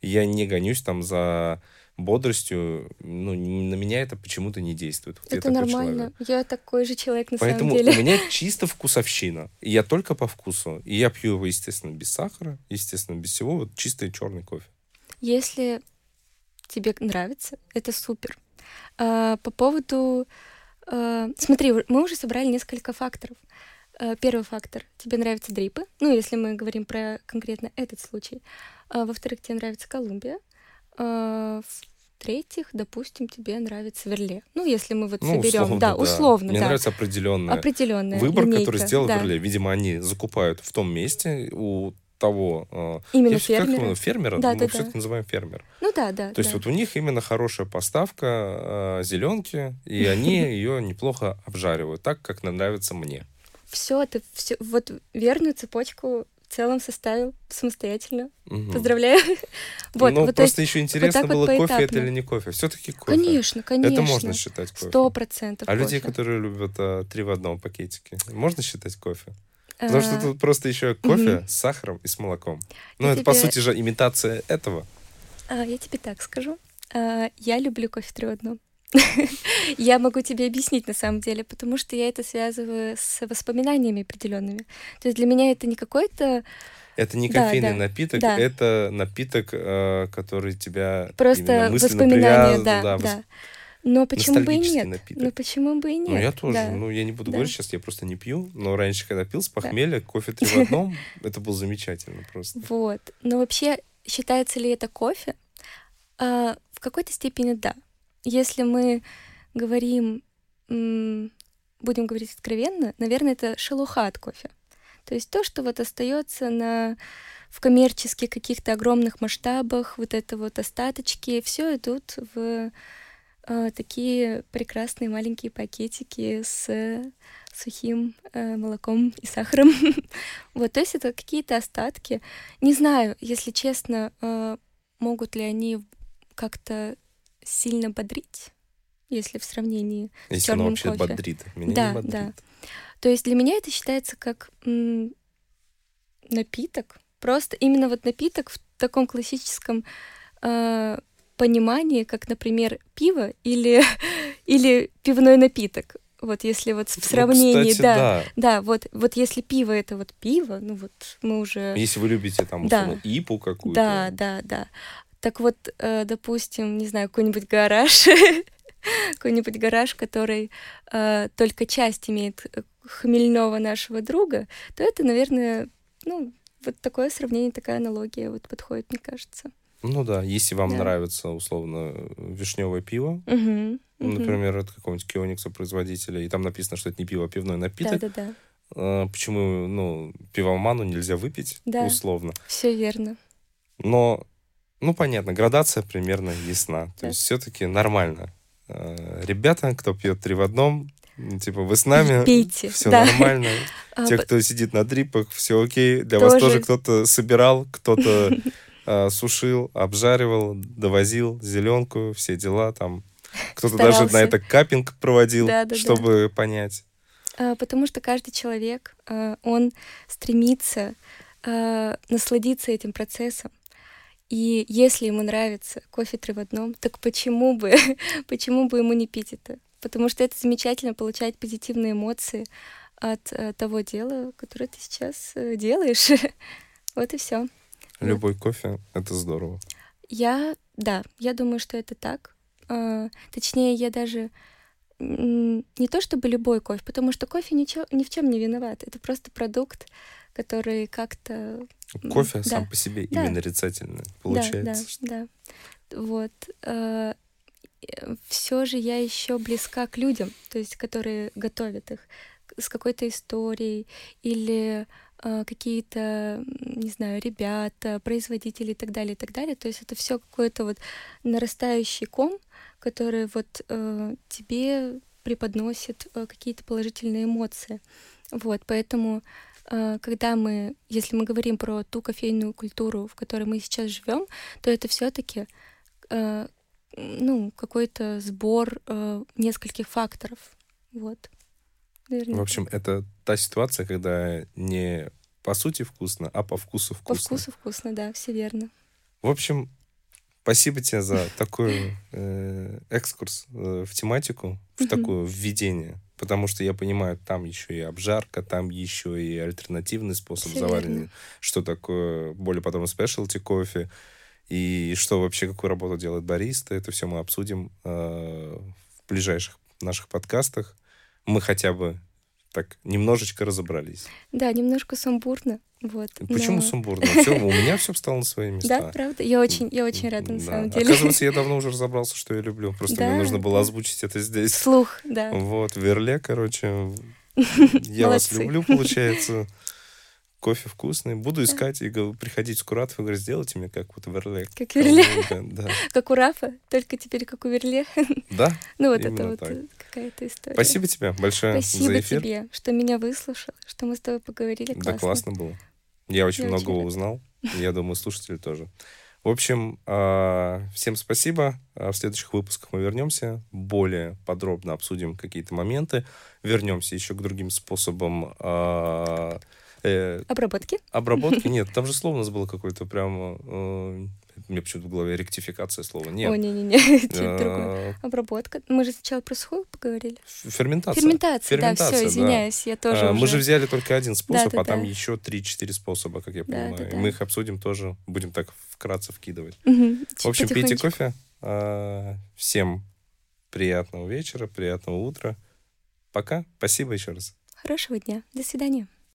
Я не гонюсь там за бодростью. Ну, на меня это почему-то не действует. Вот я Это такой нормально. человек. Я такой же человек на Поэтому самом деле. у меня чисто вкусовщина. И я только по вкусу. И я пью его, естественно, без сахара, естественно, без всего. Вот чистый черный кофе. Если тебе нравится, это супер. А, по поводу... а, смотри, мы уже собрали несколько факторов. А, первый фактор. Тебе нравятся дрипы. Ну, если мы говорим про конкретно этот случай. Во-вторых, тебе нравится Колумбия. В-третьих, допустим, тебе нравится верле. Ну, если мы вот Ну, соберем, условно, да, условно, Мне да. нравится определенная Определенная выбор, линейка, который сделал да. Верле. Видимо, они закупают в том месте у того... э, Именно я всё- как фермера. его, фермера? Да, Мы да, все-таки да. называем фермер. Ну да, да. То есть да. вот у них именно хорошая поставка зеленки, и они ее неплохо обжаривают, так, как нравится мне. Все, ты все, вот верную цепочку в целом составил самостоятельно. Мгм. Поздравляю. Вот, ну, вот, то просто есть, еще интересно вот было, кофе это или не кофе. Все-таки кофе. конечно, конечно. Это можно считать кофе. Сто процентов. А людей, кофе. которые любят а, три в одном пакетике, можно считать кофе? Потому что тут просто еще кофе с сахаром и с молоком. Ну, это, по сути же, имитация этого. а, Я тебе так скажу. А, Я люблю кофе одном. Я могу тебе объяснить на самом деле, потому что я это связываю с воспоминаниями определенными. То есть для меня это не какой-то Это не Да, кофейный да, напиток, да. это напиток, э, который тебя просто воспоминания, да, да, да. Но почему бы и нет? напиток. Ну почему бы и нет? Ну, я тоже. да. Ну, я не буду Да. говорить сейчас, я просто не пью. Но раньше, когда пил с похмелья, кофе три в одном, это было замечательно просто. Вот. Но вообще, считается ли это кофе? А, в какой-то степени да. Если мы говорим, будем говорить откровенно, наверное, это шелуха от кофе. То есть то, что вот остается на в коммерческих каких-то огромных масштабах, вот это вот остаточки, все идут в э, такие прекрасные маленькие пакетики с сухим э, молоком и сахаром. вот, то есть это какие-то остатки. Не знаю, если честно, э, могут ли они как-то сильно бодрить, если в сравнении с Если оно черным вообще кофе. бодрит. Меня Да, не бодрит. да. То есть для меня это считается как м, напиток. Просто именно вот напиток в таком классическом э, понимании, как, например, пиво или, или пивной напиток. Вот если вот в Ну, сравнении, кстати, да, да. да, вот, вот если пиво это вот пиво, ну вот мы уже... Если вы любите там, Да. условно, ипу какую-то. Да, да, да. Так вот, э, допустим, не знаю, какой-нибудь гараж, какой-нибудь гараж, который э, только часть имеет э, хмельного нашего друга, то это, наверное, ну, вот такое сравнение, такая аналогия вот подходит, мне кажется. Ну да, если вам Да. нравится, условно, вишневое пиво, мгм. например, от какого-нибудь Кионикса производителя, и там написано, что это не пиво, а пивной напиток, Да-да-да, а, почему, ну, пивоману нельзя выпить, Да. условно. все верно. Но, ну, понятно, градация примерно ясна. То Да. есть все-таки нормально. А, Ребята, кто пьет три в одном, типа, вы с нами, Пейте, все да. нормально. А, Те, кто сидит на дрипах, все окей. Для вас Тоже. тоже кто-то собирал, кто-то а, сушил, обжаривал, довозил зеленку, все дела там. Кто-то даже на это капинг проводил, Да-да-да. чтобы понять. А, Потому что каждый человек, а, он стремится а, насладиться этим процессом. И если ему нравится кофе три в одном, так почему бы, почему бы ему не пить это? Потому что это замечательно получать позитивные эмоции от э, того дела, которое ты сейчас э, делаешь. Вот и все. Любой кофе — это здорово. Я, да, я думаю, что это так. А, точнее, я даже не то чтобы любой кофе, потому что кофе ничего, ни в чем не виноват. Это просто продукт, который как-то... Кофе сам да, по себе да. именно нарицательный да, получается. да, да. Вот. Все же я еще близка к людям, то есть которые готовят их с какой-то историей или какие-то, м, не знаю, ребята, производители и так далее, и так далее. То есть это все какой-то вот нарастающий ком, который вот э, тебе преподносит э, какие-то положительные эмоции. Вот, поэтому э, когда мы, если мы говорим про ту кофейную культуру, в которой мы сейчас живем, то это все-таки ну, какой-то сбор э, нескольких факторов. Вот. Наверное, В общем, это та ситуация, когда не по сути вкусно, а по вкусу по вкусно. вкусу вкусно, да, все верно. В общем, спасибо тебе за такой э, экскурс э, в тематику, в такое введение. Потому что я понимаю, там еще и обжарка, там еще и альтернативный способ заваривания. Что такое более потом спешлти кофе. И что вообще, какую работу делает бариста. Это все мы обсудим э, в ближайших наших подкастах. Мы хотя бы так немножечко разобрались. Да, немножко сумбурно. Вот, Почему но- сумбурно? Всё, у меня все встало на свои места. Да, правда? Я очень, я очень рада, на Да. самом деле. Оказывается, я давно уже разобрался, что я люблю. Просто Да, мне нужно было озвучить это здесь. Слух, да. Вот, Верле, короче. Я вас люблю, получается. Кофе вкусный. Буду искать и приходить в Куратов и говорю, сделайте мне как вот Верле. Как Верле, Да. как у Рафа, только теперь как у Верле. Да? Ну, вот это вот какая-то история. Спасибо тебе большое Спасибо тебе, что меня выслушал, что мы с тобой поговорили. Да, классно было. Я очень Я много очень рада. узнал. Я думаю, слушатели тоже. В общем, а, всем спасибо. А В следующих выпусках мы вернемся, более подробно обсудим какие-то моменты, вернемся еще к другим способам а, э, Обработки. обработки. Нет, там же слово у нас было какое-то прямо... э, Мне почему-то в голове ректификация слова. О, Нет. не-не-не, это другое. э, Обработка. Мы же сначала про сухую поговорили. Ферментация. Ферментация, да, все, извиняюсь, я тоже А, Мы же взяли только один способ, а там еще 3-4 способа, как я понимаю. мы их обсудим тоже, будем так вкратце вкидывать. Мгм, В общем, пейте кофе. А, Всем приятного вечера, приятного утра. Пока. Спасибо еще раз. Хорошего дня. До свидания.